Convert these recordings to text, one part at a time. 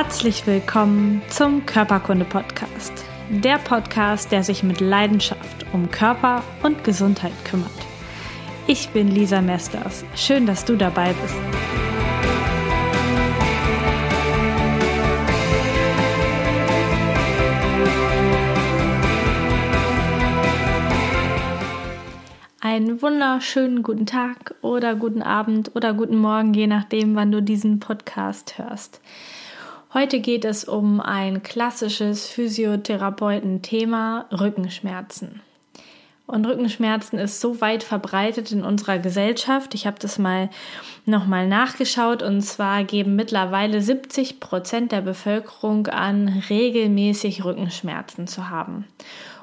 Herzlich willkommen zum Körperkunde-Podcast. Der Podcast, der sich mit Leidenschaft um Körper und Gesundheit kümmert. Ich bin Lisa Mesters. Schön, dass du dabei bist. Einen wunderschönen guten Tag oder guten Abend oder guten Morgen, je nachdem, wann du diesen Podcast hörst. Heute geht es um ein klassisches Physiotherapeuten-Thema Rückenschmerzen. Und Rückenschmerzen ist so weit verbreitet in unserer Gesellschaft. Ich habe das mal nochmal nachgeschaut und zwar geben mittlerweile 70 Prozent der Bevölkerung an, regelmäßig Rückenschmerzen zu haben.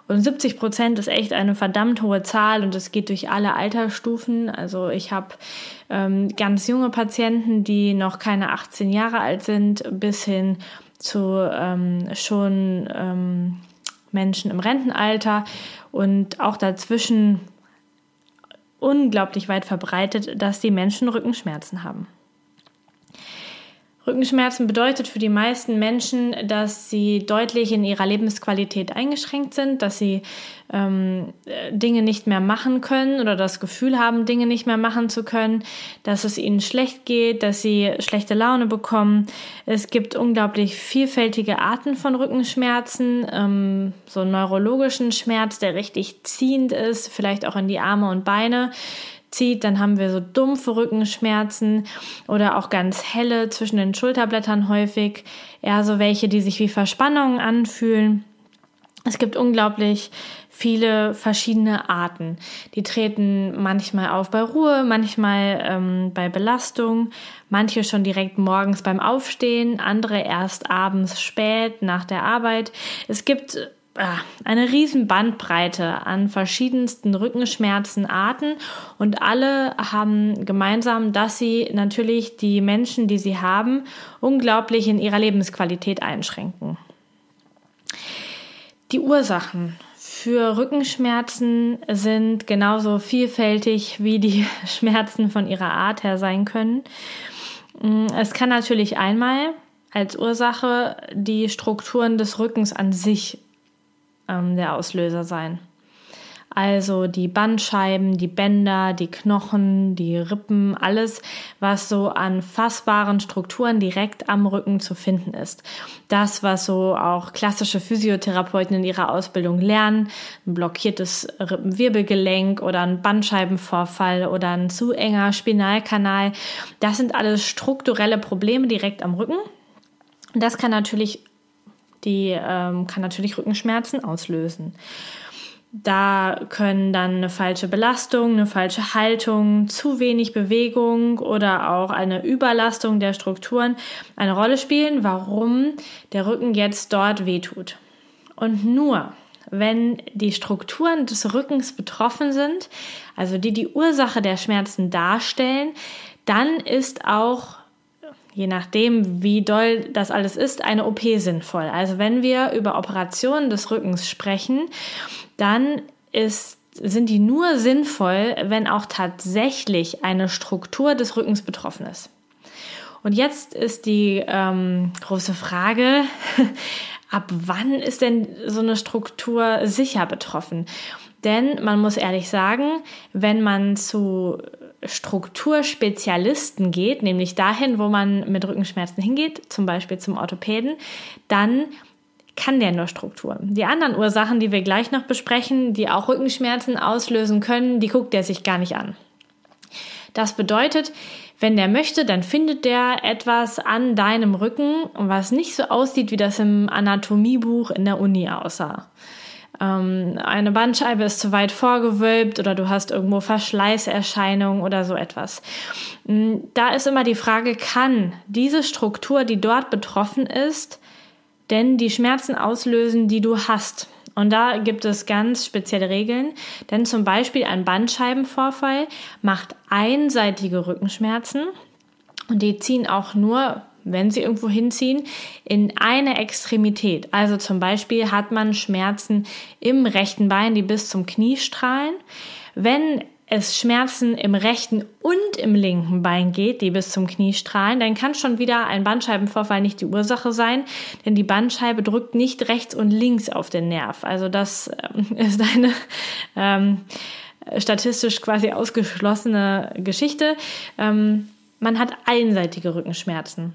Und 70 Prozent ist echt eine verdammt hohe Zahl und es geht durch alle Altersstufen. Also ich habe ähm, ganz junge Patienten, die noch keine 18 Jahre alt sind, bis hin zu ähm, schon ähm, Menschen im Rentenalter und auch dazwischen unglaublich weit verbreitet, dass die Menschen Rückenschmerzen haben. Rückenschmerzen bedeutet für die meisten Menschen, dass sie deutlich in ihrer Lebensqualität eingeschränkt sind, dass sie ähm, Dinge nicht mehr machen können oder das Gefühl haben, Dinge nicht mehr machen zu können, dass es ihnen schlecht geht, dass sie schlechte Laune bekommen. Es gibt unglaublich vielfältige Arten von Rückenschmerzen, ähm, so neurologischen Schmerz, der richtig ziehend ist, vielleicht auch in die Arme und Beine zieht, dann haben wir so dumpfe Rückenschmerzen oder auch ganz helle zwischen den Schulterblättern häufig, eher so welche, die sich wie Verspannungen anfühlen. Es gibt unglaublich viele verschiedene Arten. Die treten manchmal auf bei Ruhe, manchmal ähm, bei Belastung, manche schon direkt morgens beim Aufstehen, andere erst abends spät nach der Arbeit. Es gibt eine riesen Bandbreite an verschiedensten Rückenschmerzenarten und alle haben gemeinsam, dass sie natürlich die Menschen, die sie haben, unglaublich in ihrer Lebensqualität einschränken. Die Ursachen für Rückenschmerzen sind genauso vielfältig, wie die Schmerzen von ihrer Art her sein können. Es kann natürlich einmal als Ursache die Strukturen des Rückens an sich ähm, der Auslöser sein. Also die Bandscheiben, die Bänder, die Knochen, die Rippen, alles, was so an fassbaren Strukturen direkt am Rücken zu finden ist. Das, was so auch klassische Physiotherapeuten in ihrer Ausbildung lernen, ein blockiertes Rippenwirbelgelenk oder ein Bandscheibenvorfall oder ein zu enger Spinalkanal, das sind alles strukturelle Probleme direkt am Rücken. Das kann natürlich die ähm, kann natürlich Rückenschmerzen auslösen. Da können dann eine falsche Belastung, eine falsche Haltung, zu wenig Bewegung oder auch eine Überlastung der Strukturen eine Rolle spielen, warum der Rücken jetzt dort wehtut. Und nur wenn die Strukturen des Rückens betroffen sind, also die die Ursache der Schmerzen darstellen, dann ist auch je nachdem, wie doll das alles ist, eine OP sinnvoll. Also wenn wir über Operationen des Rückens sprechen, dann ist sind die nur sinnvoll, wenn auch tatsächlich eine Struktur des Rückens betroffen ist. Und jetzt ist die ähm, große Frage, ab wann ist denn so eine Struktur sicher betroffen? Denn man muss ehrlich sagen, wenn man zu Strukturspezialisten geht, nämlich dahin, wo man mit Rückenschmerzen hingeht, zum Beispiel zum Orthopäden, dann kann der nur Strukturen. Die anderen Ursachen, die wir gleich noch besprechen, die auch Rückenschmerzen auslösen können, die guckt er sich gar nicht an. Das bedeutet, wenn der möchte, dann findet der etwas an deinem Rücken, was nicht so aussieht, wie das im Anatomiebuch in der Uni aussah ähm, eine Bandscheibe ist zu weit vorgewölbt oder du hast irgendwo Verschleißerscheinungen oder so etwas. Mm, da ist immer die Frage, kann diese Struktur, die dort betroffen ist, denn die Schmerzen auslösen, die du hast? Und da gibt es ganz spezielle Regeln, denn zum Beispiel ein Bandscheibenvorfall macht einseitige Rückenschmerzen und die ziehen auch nur wenn sie irgendwo hinziehen, in eine Extremität. Also zum Beispiel hat man Schmerzen im rechten Bein, die bis zum Knie strahlen. Wenn es Schmerzen im rechten und im linken Bein geht, die bis zum Knie strahlen, dann kann schon wieder ein Bandscheibenvorfall nicht die Ursache sein, denn die Bandscheibe drückt nicht rechts und links auf den Nerv. Also das ähm, ist eine ähm, statistisch quasi ausgeschlossene Geschichte. Ähm, man hat einseitige Rückenschmerzen.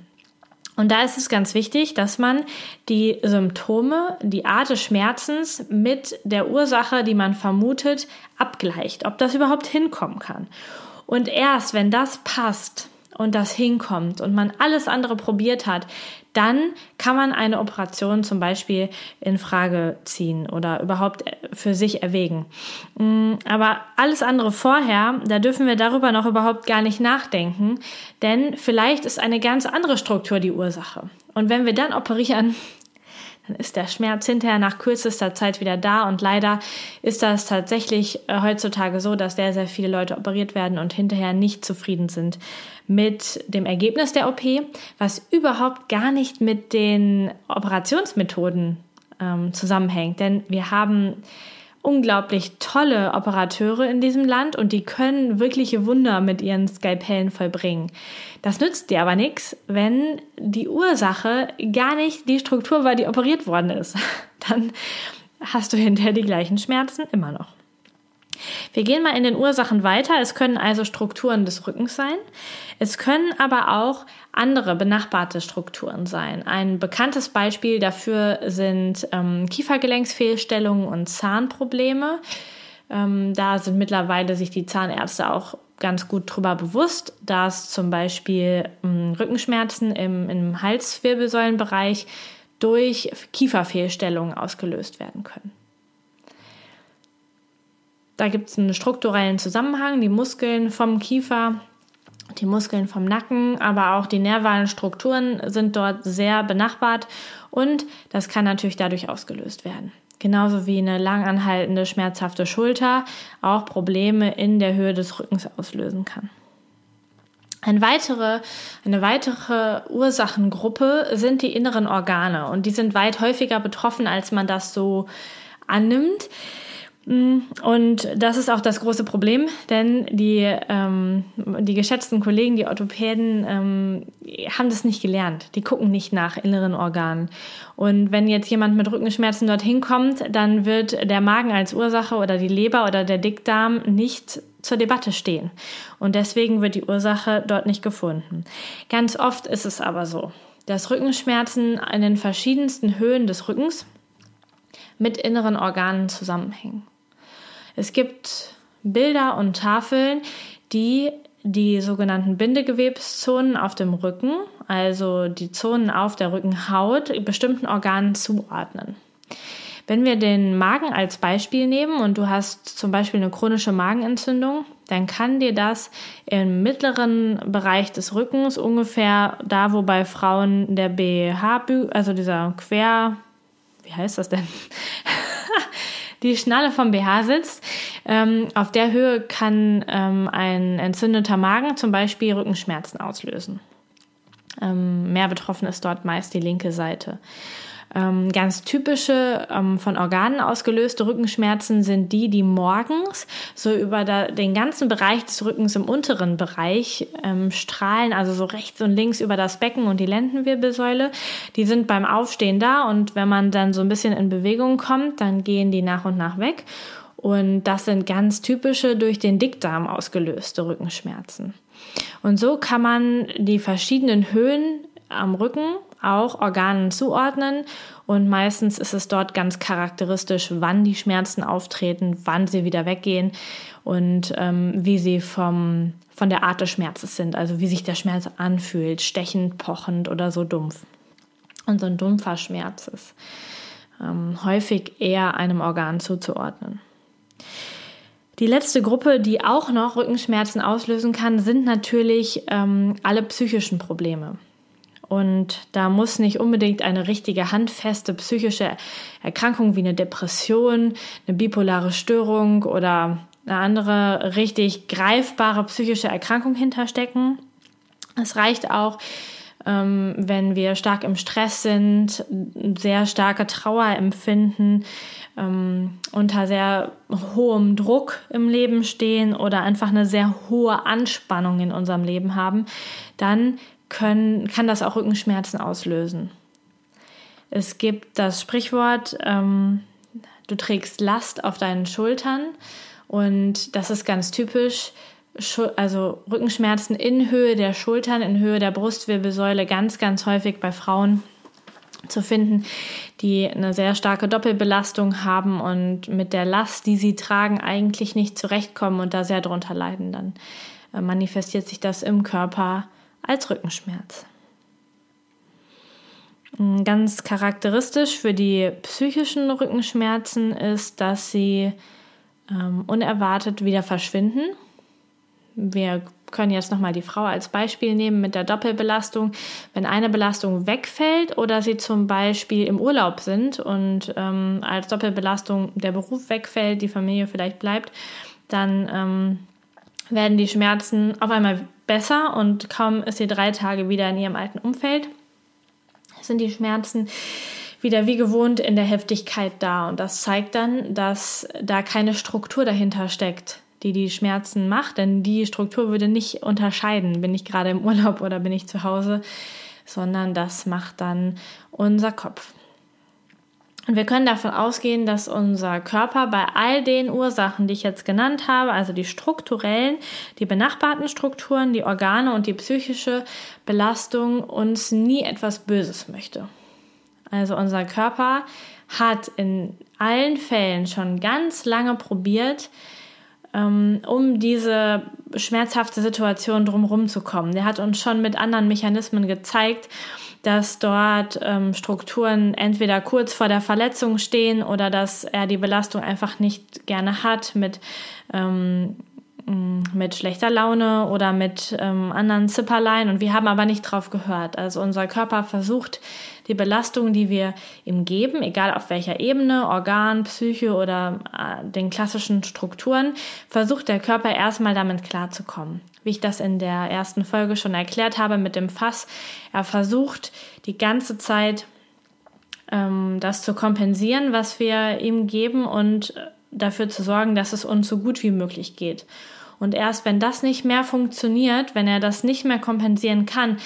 Und da ist es ganz wichtig, dass man die Symptome, die Art des Schmerzens mit der Ursache, die man vermutet, abgleicht, ob das überhaupt hinkommen kann. Und erst wenn das passt, und das hinkommt und man alles andere probiert hat, dann kann man eine Operation zum Beispiel in Frage ziehen oder überhaupt für sich erwägen. Mm, aber alles andere vorher, da dürfen wir darüber noch überhaupt gar nicht nachdenken, denn vielleicht ist eine ganz andere Struktur die Ursache. Und wenn wir dann operieren, dann ist der Schmerz hinterher nach kürzester Zeit wieder da. Und leider ist das tatsächlich äh, heutzutage so, dass sehr, sehr viele Leute operiert werden und hinterher nicht zufrieden sind mit dem Ergebnis der OP, was überhaupt gar nicht mit den Operationsmethoden ähm, zusammenhängt. Denn wir haben unglaublich tolle Operateure in diesem Land und die können wirkliche Wunder mit ihren Skalpellen vollbringen. Das nützt dir aber nichts, wenn die Ursache gar nicht die Struktur war, die operiert worden ist. Dann hast du hinterher die gleichen Schmerzen immer noch. Wir gehen mal in den Ursachen weiter. Es können also Strukturen des Rückens sein. Es können aber auch andere benachbarte Strukturen sein. Ein bekanntes Beispiel dafür sind ähm, Kiefergelenksfehlstellungen und Zahnprobleme. Ähm, da sind mittlerweile sich die Zahnärzte auch ganz gut drüber bewusst, dass zum Beispiel ähm, Rückenschmerzen im, im Halswirbelsäulenbereich durch Kieferfehlstellungen ausgelöst werden können. Da gibt es einen strukturellen Zusammenhang. Die Muskeln vom Kiefer, die Muskeln vom Nacken, aber auch die nervalen Strukturen sind dort sehr benachbart und das kann natürlich dadurch ausgelöst werden. Genauso wie eine langanhaltende, schmerzhafte Schulter auch Probleme in der Höhe des Rückens auslösen kann. Eine weitere, eine weitere Ursachengruppe sind die inneren Organe und die sind weit häufiger betroffen, als man das so annimmt. Mm, und das ist auch das große Problem, denn die, ähm, die geschätzten Kollegen, die Orthopäden, ähm, haben das nicht gelernt. Die gucken nicht nach inneren Organen. Und wenn jetzt jemand mit Rückenschmerzen dorthin kommt, dann wird der Magen als Ursache oder die Leber oder der Dickdarm nicht zur Debatte stehen. Und deswegen wird die Ursache dort nicht gefunden. Ganz oft ist es aber so, dass Rückenschmerzen in den verschiedensten Höhen des Rückens mit inneren Organen zusammenhängen. Es gibt Bilder und Tafeln, die die sogenannten Bindegewebszonen auf dem Rücken, also die Zonen auf der Rückenhaut, bestimmten Organen zuordnen. Wenn wir den Magen als Beispiel nehmen und du hast zum Beispiel eine chronische Magenentzündung, dann kann dir das im mittleren Bereich des Rückens ungefähr da, wo bei Frauen der BH, also dieser Quer, wie heißt das denn? die Schnalle vom BH sitzt. Ähm, auf der Höhe kann ähm, ein entzündeter Magen zum Beispiel Rückenschmerzen auslösen. Ähm, mehr betroffen ist dort meist die linke Seite. Ähm, ganz typische ähm, von Organen ausgelöste Rückenschmerzen sind die, die morgens so über da, den ganzen Bereich des Rückens im unteren Bereich ähm, strahlen, also so rechts und links über das Becken und die Lendenwirbelsäule. Die sind beim Aufstehen da und wenn man dann so ein bisschen in Bewegung kommt, dann gehen die nach und nach weg. Und das sind ganz typische durch den Dickdarm ausgelöste Rückenschmerzen. Und so kann man die verschiedenen Höhen am Rücken auch Organen zuordnen und meistens ist es dort ganz charakteristisch, wann die Schmerzen auftreten, wann sie wieder weggehen und ähm, wie sie vom, von der Art des Schmerzes sind, also wie sich der Schmerz anfühlt, stechend, pochend oder so dumpf. Und so ein dumpfer Schmerz ist ähm, häufig eher einem Organ zuzuordnen. Die letzte Gruppe, die auch noch Rückenschmerzen auslösen kann, sind natürlich ähm, alle psychischen Probleme. Und da muss nicht unbedingt eine richtige handfeste psychische Erkrankung wie eine Depression, eine bipolare Störung oder eine andere richtig greifbare psychische Erkrankung hinterstecken. Es reicht auch, ähm, wenn wir stark im Stress sind, sehr starke Trauer empfinden, ähm, unter sehr hohem Druck im Leben stehen oder einfach eine sehr hohe Anspannung in unserem Leben haben, dann können, kann das auch Rückenschmerzen auslösen. Es gibt das Sprichwort, ähm, du trägst Last auf deinen Schultern und das ist ganz typisch. Also Rückenschmerzen in Höhe der Schultern, in Höhe der Brustwirbelsäule, ganz, ganz häufig bei Frauen zu finden, die eine sehr starke Doppelbelastung haben und mit der Last, die sie tragen, eigentlich nicht zurechtkommen und da sehr drunter leiden. Dann äh, manifestiert sich das im Körper als Rückenschmerz. Mm, ganz charakteristisch für die psychischen Rückenschmerzen ist, dass sie ähm, unerwartet wieder verschwinden. Wir können jetzt nochmal die Frau als Beispiel nehmen mit der Doppelbelastung. Wenn eine Belastung wegfällt oder sie zum Beispiel im Urlaub sind und ähm, als Doppelbelastung der Beruf wegfällt, die Familie vielleicht bleibt, dann ähm, werden die Schmerzen auf einmal besser und kaum ist sie drei Tage wieder in ihrem alten Umfeld, sind die Schmerzen wieder wie gewohnt in der Heftigkeit da. Und das zeigt dann, dass da keine Struktur dahinter steckt, die die Schmerzen macht. Denn die Struktur würde nicht unterscheiden, bin ich gerade im Urlaub oder bin ich zu Hause, sondern das macht dann unser Kopf. Und wir können davon ausgehen, dass unser Körper bei all den Ursachen, die ich jetzt genannt habe, also die strukturellen, die benachbarten Strukturen, die Organe und die psychische Belastung, uns nie etwas Böses möchte. Also unser Körper hat in allen Fällen schon ganz lange probiert, ähm, um diese schmerzhafte Situation drumherum zu kommen. Der hat uns schon mit anderen Mechanismen gezeigt, dass dort ähm, Strukturen entweder kurz vor der Verletzung stehen oder dass er die Belastung einfach nicht gerne hat mit ähm, Mm, mit schlechter Laune oder mit ähm, anderen Zipperlein und wir haben aber nicht drauf gehört. Also unser Körper versucht die Belastung, die wir ihm geben, egal auf welcher Ebene, Organ, Psyche oder äh, den klassischen Strukturen, versucht der Körper erstmal damit klarzukommen. Wie ich das in der ersten Folge schon erklärt habe mit dem Fass, er versucht die ganze Zeit ähm, das zu kompensieren, was wir ihm geben und dafür zu sorgen, dass es uns so gut wie möglich geht. Und erst wenn das nicht mehr funktioniert, wenn er das nicht mehr kompensieren kann,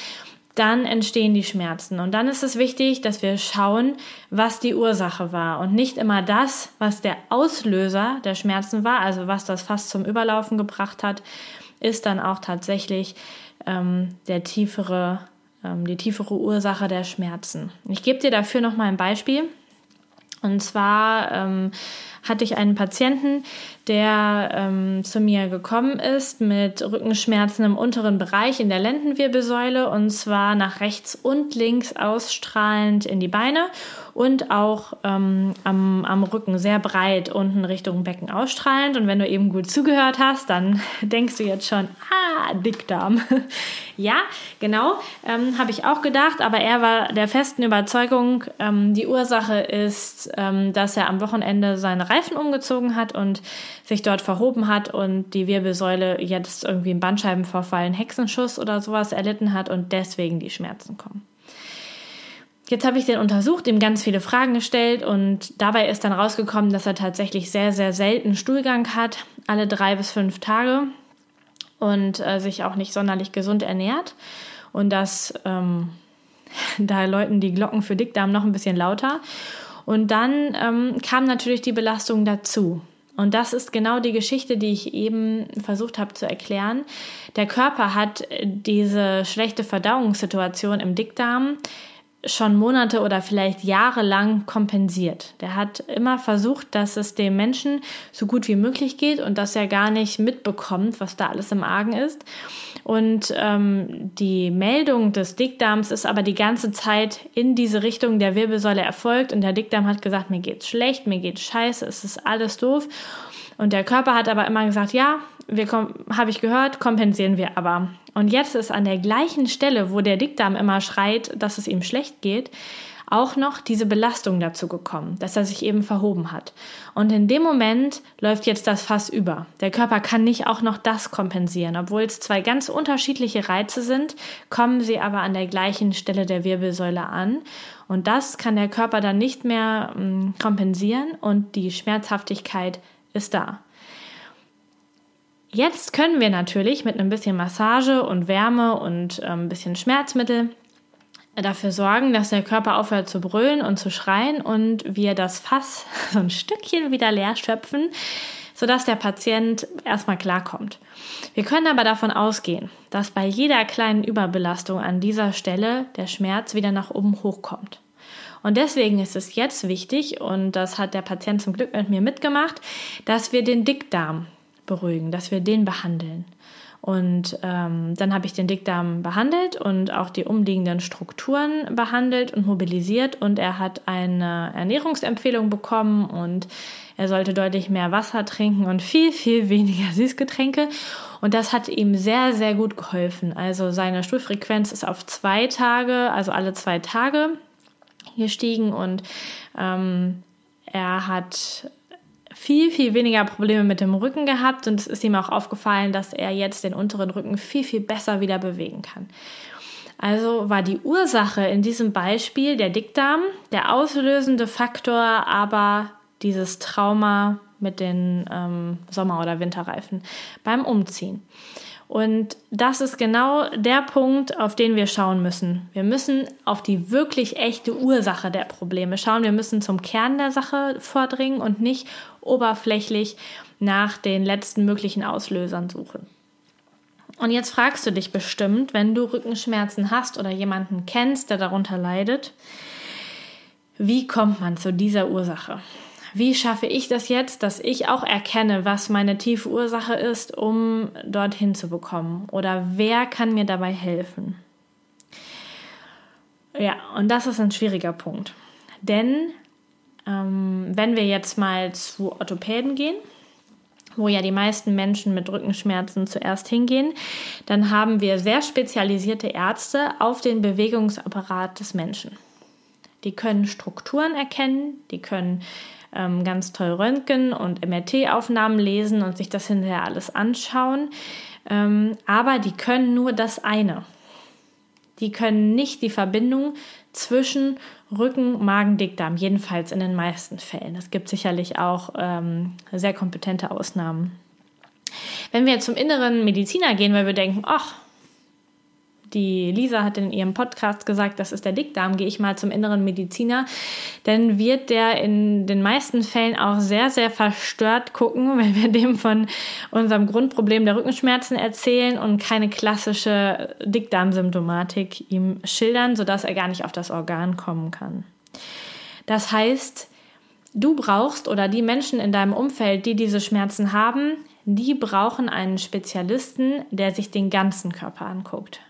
dann entstehen die Schmerzen. Und dann ist es wichtig, dass wir schauen, was die Ursache war und nicht immer das, was der Auslöser der Schmerzen war, also was das fast zum Überlaufen gebracht hat, ist dann auch tatsächlich ähm, der tiefere, ähm, die tiefere Ursache der Schmerzen. Ich gebe dir dafür noch mal ein Beispiel. Und zwar ähm, hatte ich einen Patienten, der ähm, zu mir gekommen ist mit Rückenschmerzen im unteren Bereich in der Lendenwirbelsäule und zwar nach rechts und links ausstrahlend in die Beine und auch ähm, am, am Rücken sehr breit unten Richtung Becken ausstrahlend. Und wenn du eben gut zugehört hast, dann denkst du jetzt schon, ah, Dickdarm. ja, genau, ähm, habe ich auch gedacht, aber er war der festen Überzeugung, ähm, die Ursache ist, ähm, dass er am Wochenende seine Reifen umgezogen hat und sich dort verhoben hat und die Wirbelsäule jetzt irgendwie einen Bandscheibenvorfall, einen Hexenschuss oder sowas erlitten hat und deswegen die Schmerzen kommen. Jetzt habe ich den untersucht, ihm ganz viele Fragen gestellt und dabei ist dann rausgekommen, dass er tatsächlich sehr, sehr selten Stuhlgang hat, alle drei bis fünf Tage und äh, sich auch nicht sonderlich gesund ernährt und dass ähm, da läuten die Glocken für Dickdarm noch ein bisschen lauter. Und dann ähm, kam natürlich die Belastung dazu. Und das ist genau die Geschichte, die ich eben versucht habe zu erklären. Der Körper hat diese schlechte Verdauungssituation im Dickdarm schon Monate oder vielleicht Jahre lang kompensiert. Der hat immer versucht, dass es dem Menschen so gut wie möglich geht und dass er gar nicht mitbekommt, was da alles im Argen ist. Und ähm, die Meldung des Dickdarms ist aber die ganze Zeit in diese Richtung der Wirbelsäule erfolgt und der Dickdarm hat gesagt, mir geht's schlecht, mir geht's scheiße, es ist alles doof. Und der Körper hat aber immer gesagt, ja, wir habe ich gehört, kompensieren wir aber. Und jetzt ist an der gleichen Stelle, wo der Dickdarm immer schreit, dass es ihm schlecht geht, auch noch diese Belastung dazu gekommen, dass er sich eben verhoben hat. Und in dem Moment läuft jetzt das Fass über. Der Körper kann nicht auch noch das kompensieren. Obwohl es zwei ganz unterschiedliche Reize sind, kommen sie aber an der gleichen Stelle der Wirbelsäule an. Und das kann der Körper dann nicht mehr mm, kompensieren und die Schmerzhaftigkeit ist da. Jetzt können wir natürlich mit ein bisschen Massage und Wärme und ähm, ein bisschen Schmerzmittel dafür sorgen, dass der Körper aufhört zu brüllen und zu schreien und wir das Fass so ein Stückchen wieder leer schöpfen, sodass der Patient erstmal klarkommt. Wir können aber davon ausgehen, dass bei jeder kleinen Überbelastung an dieser Stelle der Schmerz wieder nach oben hochkommt. Und deswegen ist es jetzt wichtig, und das hat der Patient zum Glück mit mir mitgemacht, dass wir den Dickdarm beruhigen, dass wir den behandeln. Und ähm, dann habe ich den Dickdarm behandelt und auch die umliegenden Strukturen behandelt und mobilisiert. Und er hat eine Ernährungsempfehlung bekommen und er sollte deutlich mehr Wasser trinken und viel, viel weniger Süßgetränke. Und das hat ihm sehr, sehr gut geholfen. Also seine Stuhlfrequenz ist auf zwei Tage, also alle zwei Tage gestiegen und ähm, er hat viel, viel weniger Probleme mit dem Rücken gehabt und es ist ihm auch aufgefallen, dass er jetzt den unteren Rücken viel, viel besser wieder bewegen kann. Also war die Ursache in diesem Beispiel der Dickdarm, der auslösende Faktor aber dieses Trauma mit den ähm, Sommer- oder Winterreifen beim Umziehen. Und das ist genau der Punkt, auf den wir schauen müssen. Wir müssen auf die wirklich echte Ursache der Probleme schauen. Wir müssen zum Kern der Sache vordringen und nicht oberflächlich nach den letzten möglichen Auslösern suchen. Und jetzt fragst du dich bestimmt, wenn du Rückenschmerzen hast oder jemanden kennst, der darunter leidet, wie kommt man zu dieser Ursache? Wie schaffe ich das jetzt, dass ich auch erkenne, was meine tiefe Ursache ist, um dorthin zu bekommen? Oder wer kann mir dabei helfen? Ja, und das ist ein schwieriger Punkt. Denn ähm, wenn wir jetzt mal zu Orthopäden gehen, wo ja die meisten Menschen mit Rückenschmerzen zuerst hingehen, dann haben wir sehr spezialisierte Ärzte auf den Bewegungsapparat des Menschen. Die können Strukturen erkennen, die können ähm, ganz toll Röntgen und MRT-Aufnahmen lesen und sich das hinterher alles anschauen. Ähm, aber die können nur das eine. Die können nicht die Verbindung zwischen Rücken, Magen, Dickdarm, jedenfalls in den meisten Fällen. Es gibt sicherlich auch ähm, sehr kompetente Ausnahmen. Wenn wir zum inneren Mediziner gehen, weil wir denken, ach, die Lisa hat in ihrem Podcast gesagt, das ist der Dickdarm, gehe ich mal zum inneren Mediziner, dann wird der in den meisten Fällen auch sehr, sehr verstört gucken, wenn wir dem von unserem Grundproblem der Rückenschmerzen erzählen und keine klassische Dickdarmsymptomatik ihm schildern, sodass er gar nicht auf das Organ kommen kann. Das heißt, du brauchst oder die Menschen in deinem Umfeld, die diese Schmerzen haben, die brauchen einen Spezialisten, der sich den ganzen Körper anguckt.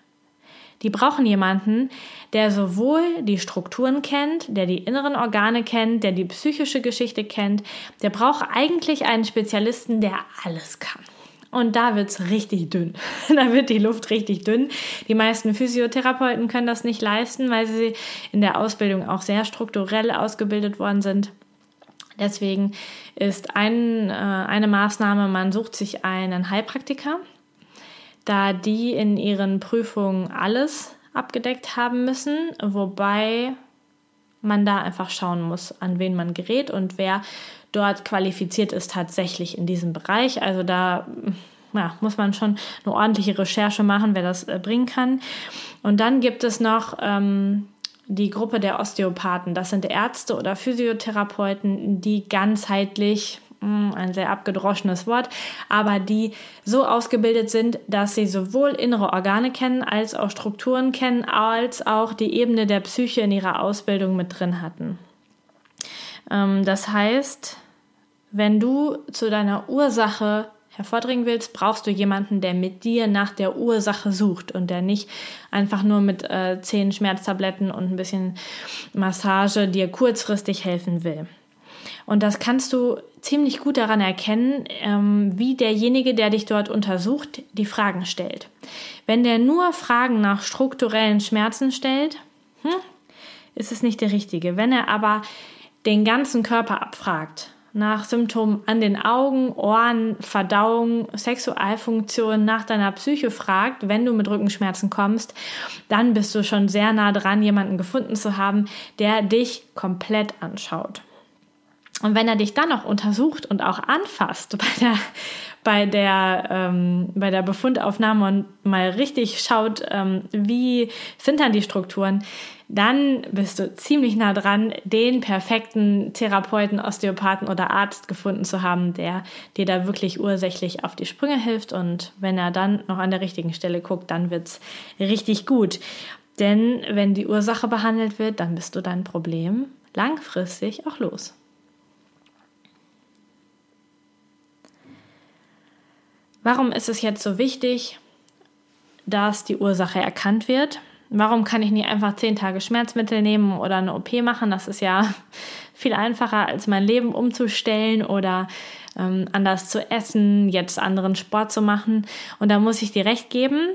Die brauchen jemanden, der sowohl die Strukturen kennt, der die inneren Organe kennt, der die psychische Geschichte kennt. Der braucht eigentlich einen Spezialisten, der alles kann. Und da wird es richtig dünn. da wird die Luft richtig dünn. Die meisten Physiotherapeuten können das nicht leisten, weil sie in der Ausbildung auch sehr strukturell ausgebildet worden sind. Deswegen ist ein, äh, eine Maßnahme, man sucht sich einen Heilpraktiker, da die in ihren Prüfungen alles abgedeckt haben müssen, wobei man da einfach schauen muss, an wen man gerät und wer dort qualifiziert ist tatsächlich in diesem Bereich. Also da ja, muss man schon eine ordentliche Recherche machen, wer das äh, bringen kann. Und dann gibt es noch ähm, die Gruppe der Osteopathen. Das sind Ärzte oder Physiotherapeuten, die ganzheitlich ein sehr abgedroschenes Wort, aber die so ausgebildet sind, dass sie sowohl innere Organe kennen, als auch Strukturen kennen, als auch die Ebene der Psyche in ihrer Ausbildung mit drin hatten. Ähm, das heißt, wenn du zu deiner Ursache hervordringen willst, brauchst du jemanden, der mit dir nach der Ursache sucht und der nicht einfach nur mit äh, zehn Schmerztabletten und ein bisschen Massage dir kurzfristig helfen will. Und das kannst du ziemlich gut daran erkennen, ähm, wie derjenige, der dich dort untersucht, die Fragen stellt. Wenn der nur Fragen nach strukturellen Schmerzen stellt, hm, ist es nicht der richtige. Wenn er aber den ganzen Körper abfragt, nach Symptomen an den Augen, Ohren, Verdauung, Sexualfunktion, nach deiner Psyche fragt, wenn du mit Rückenschmerzen kommst, dann bist du schon sehr nah dran, jemanden gefunden zu haben, der dich komplett anschaut. Und wenn er dich dann noch untersucht und auch anfasst bei der, bei der, ähm, bei der Befundaufnahme und mal richtig schaut, ähm, wie sind dann die Strukturen, dann bist du ziemlich nah dran, den perfekten Therapeuten, Osteopathen oder Arzt gefunden zu haben, der dir da wirklich ursächlich auf die Sprünge hilft. Und wenn er dann noch an der richtigen Stelle guckt, dann wird es richtig gut. Denn wenn die Ursache behandelt wird, dann bist du dein Problem langfristig auch los. Warum ist es jetzt so wichtig, dass die Ursache erkannt wird? Warum kann ich nicht einfach zehn Tage Schmerzmittel nehmen oder eine OP machen? Das ist ja viel einfacher, als mein Leben umzustellen oder ähm, anders zu essen, jetzt anderen Sport zu machen. Und da muss ich dir recht geben.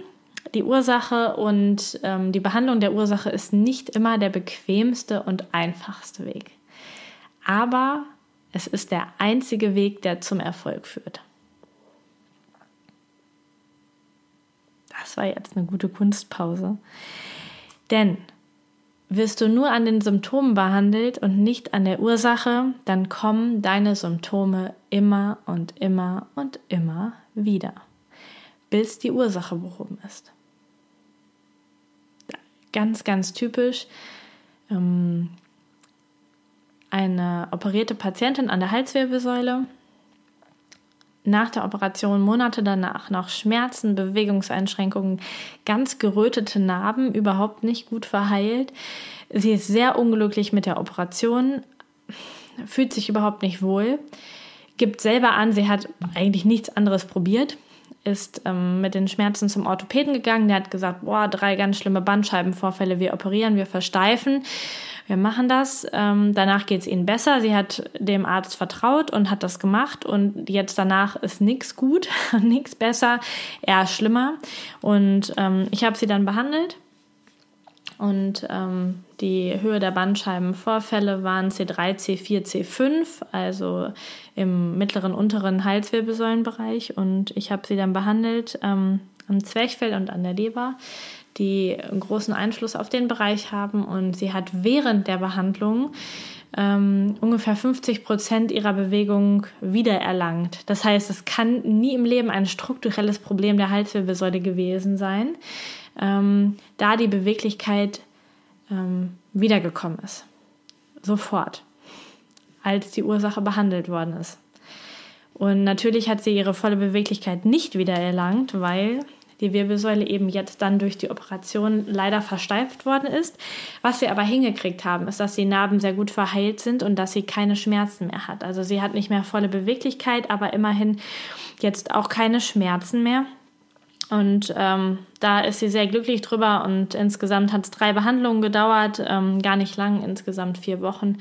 Die Ursache und ähm, die Behandlung der Ursache ist nicht immer der bequemste und einfachste Weg. Aber es ist der einzige Weg, der zum Erfolg führt. Das war jetzt eine gute Kunstpause. Denn wirst du nur an den Symptomen behandelt und nicht an der Ursache, dann kommen deine Symptome immer und immer und immer wieder, bis die Ursache behoben ist. Ganz, ganz typisch. Ähm, eine operierte Patientin an der Halswirbelsäule nach der Operation, Monate danach noch Schmerzen, Bewegungseinschränkungen, ganz gerötete Narben, überhaupt nicht gut verheilt. Sie ist sehr unglücklich mit der Operation, fühlt sich überhaupt nicht wohl, gibt selber an, sie hat eigentlich nichts anderes probiert, ist ähm, mit den Schmerzen zum Orthopäden gegangen. Der hat gesagt, boah, drei ganz schlimme Bandscheibenvorfälle, wir operieren, wir versteifen wir machen das. Ähm, danach geht es ihnen besser. Sie hat dem Arzt vertraut und hat das gemacht und jetzt danach ist nichts gut, nichts besser, eher schlimmer. Und ähm, ich habe sie dann behandelt und ähm, die Höhe der Bandscheibenvorfälle waren C3, C4, C5, also im mittleren, unteren Halswirbelsäulenbereich. Und ich habe sie dann behandelt ähm, am Zwerchfell und an der Leber die großen Einfluss auf den Bereich haben. Und sie hat während der Behandlung ähm, ungefähr 50 Prozent ihrer Bewegung wiedererlangt. Das heißt, es kann nie im Leben ein strukturelles Problem der Halswirbelsäule gewesen sein, ähm, da die Beweglichkeit ähm, wiedergekommen ist. Sofort, als die Ursache behandelt worden ist. Und natürlich hat sie ihre volle Beweglichkeit nicht wiedererlangt, weil die Wirbelsäule eben jetzt dann durch die Operation leider versteift worden ist. Was wir aber hingekriegt haben, ist, dass die Narben sehr gut verheilt sind und dass sie keine Schmerzen mehr hat. Also sie hat nicht mehr volle Beweglichkeit, aber immerhin jetzt auch keine Schmerzen mehr. Und ähm, da ist sie sehr glücklich drüber und insgesamt hat es drei Behandlungen gedauert, ähm, gar nicht lang, insgesamt vier Wochen.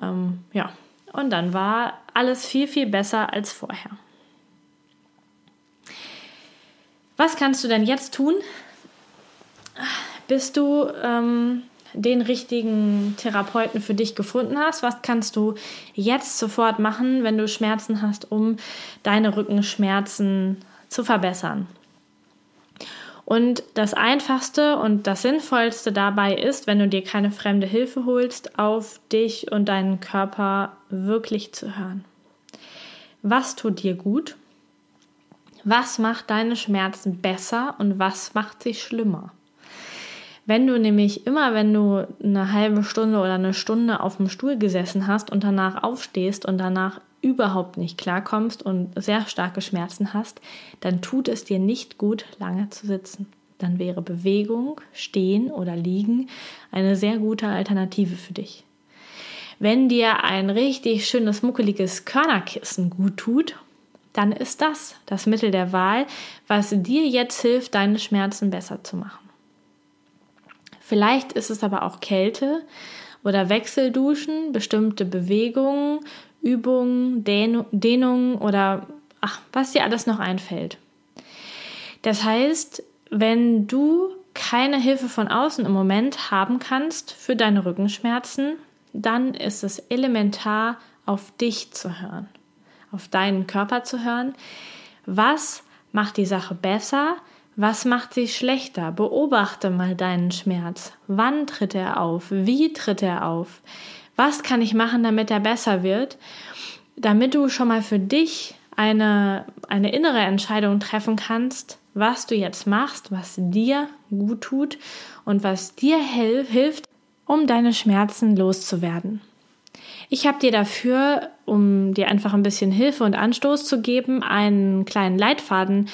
Ähm, ja, und dann war alles viel, viel besser als vorher. Was kannst du denn jetzt tun, bis du ähm, den richtigen Therapeuten für dich gefunden hast? Was kannst du jetzt sofort machen, wenn du Schmerzen hast, um deine Rückenschmerzen zu verbessern? Und das Einfachste und das Sinnvollste dabei ist, wenn du dir keine fremde Hilfe holst, auf dich und deinen Körper wirklich zu hören. Was tut dir gut? Was macht deine Schmerzen besser und was macht sie schlimmer? Wenn du nämlich immer, wenn du eine halbe Stunde oder eine Stunde auf dem Stuhl gesessen hast und danach aufstehst und danach überhaupt nicht klarkommst und sehr starke Schmerzen hast, dann tut es dir nicht gut, lange zu sitzen. Dann wäre Bewegung, Stehen oder Liegen eine sehr gute Alternative für dich. Wenn dir ein richtig schönes, muckeliges Körnerkissen gut tut dann ist das das Mittel der Wahl, was dir jetzt hilft, deine Schmerzen besser zu machen. Vielleicht ist es aber auch Kälte oder Wechselduschen, bestimmte Bewegungen, Übungen, Dehnungen oder ach, was dir alles noch einfällt. Das heißt, wenn du keine Hilfe von außen im Moment haben kannst für deine Rückenschmerzen, dann ist es elementar, auf dich zu hören, auf deinen Körper zu hören. Was macht die Sache besser? Was macht sie schlechter? Beobachte mal deinen Schmerz. Wann tritt er auf? Wie tritt er auf? Was kann ich machen, damit er besser wird? Damit du schon mal für dich eine, eine innere Entscheidung treffen kannst, was du jetzt machst, was dir gut tut und was dir hilft, um deine Schmerzen loszuwerden. Ich habe dir dafür, um dir einfach ein bisschen Hilfe und Anstoß zu geben, einen kleinen Leitfaden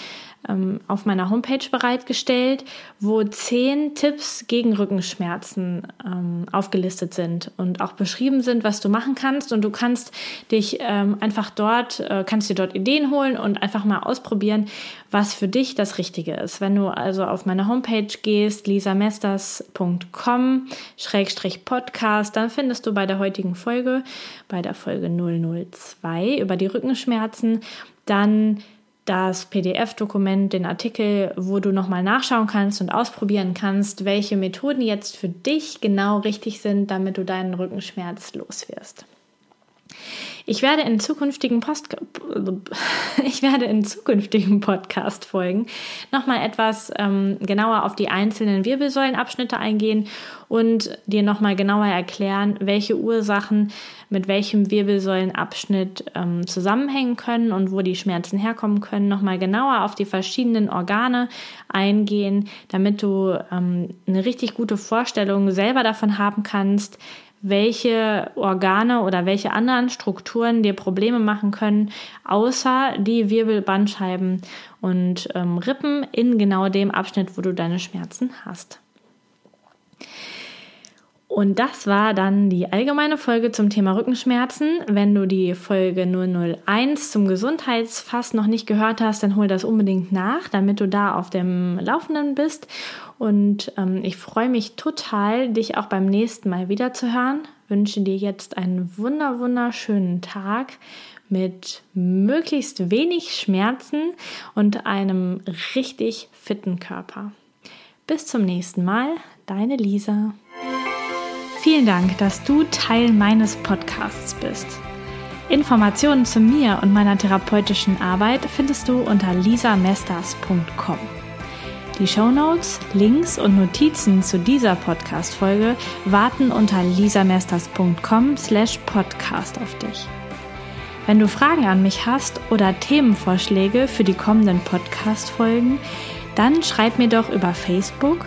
ähm, auf meiner Homepage bereitgestellt, wo zehn Tipps gegen Rückenschmerzen ähm, aufgelistet sind und auch beschrieben sind, was du machen kannst. Und du kannst dich ähm, einfach dort, äh, kannst dir dort Ideen holen und einfach mal ausprobieren, was für dich das Richtige ist. Wenn du also auf meine Homepage gehst, lisamesters.com-podcast, dann findest du bei der heutigen Folge, bei der Folge 002 über die Rückenschmerzen, dann das PDF-Dokument, den Artikel, wo du nochmal nachschauen kannst und ausprobieren kannst, welche Methoden jetzt für dich genau richtig sind, damit du deinen Rückenschmerz loswirst. Ich werde in zukünftigen Post ich werde in zukünftigen Podcast-Folgen nochmal etwas ähm, genauer auf die einzelnen Wirbelsäulenabschnitte eingehen und dir nochmal genauer erklären, welche Ursachen mit welchem Wirbelsäulenabschnitt ähm, zusammenhängen können und wo die Schmerzen herkommen können, nochmal genauer auf die verschiedenen Organe eingehen, damit du ähm, eine richtig gute Vorstellung selber davon haben kannst, welche Organe oder welche anderen Strukturen dir Probleme machen können, außer die Wirbelbandscheiben und ähm, Rippen in genau dem Abschnitt, wo du deine Schmerzen hast. Und das war dann die allgemeine Folge zum Thema Rückenschmerzen. Wenn du die Folge 001 zum Gesundheitsfass noch nicht gehört hast, dann hol das unbedingt nach, damit du da auf dem Laufenden bist. Und ähm, ich freue mich total, dich auch beim nächsten Mal wieder zu hören. Wünsche dir jetzt einen wunder wunderschönen Tag mit möglichst wenig Schmerzen und einem richtig fitten Körper. Bis zum nächsten Mal, deine Lisa. Vielen Dank, dass du Teil meines Podcasts bist. Informationen zu mir und meiner therapeutischen Arbeit findest du unter lisamesters.com. Die Shownotes, Links und Notizen zu dieser Podcast-Folge warten unter lisamesters.com slash podcast auf dich. Wenn du Fragen an mich hast oder Themenvorschläge für die kommenden Podcast-Folgen, dann schreib mir doch über Facebook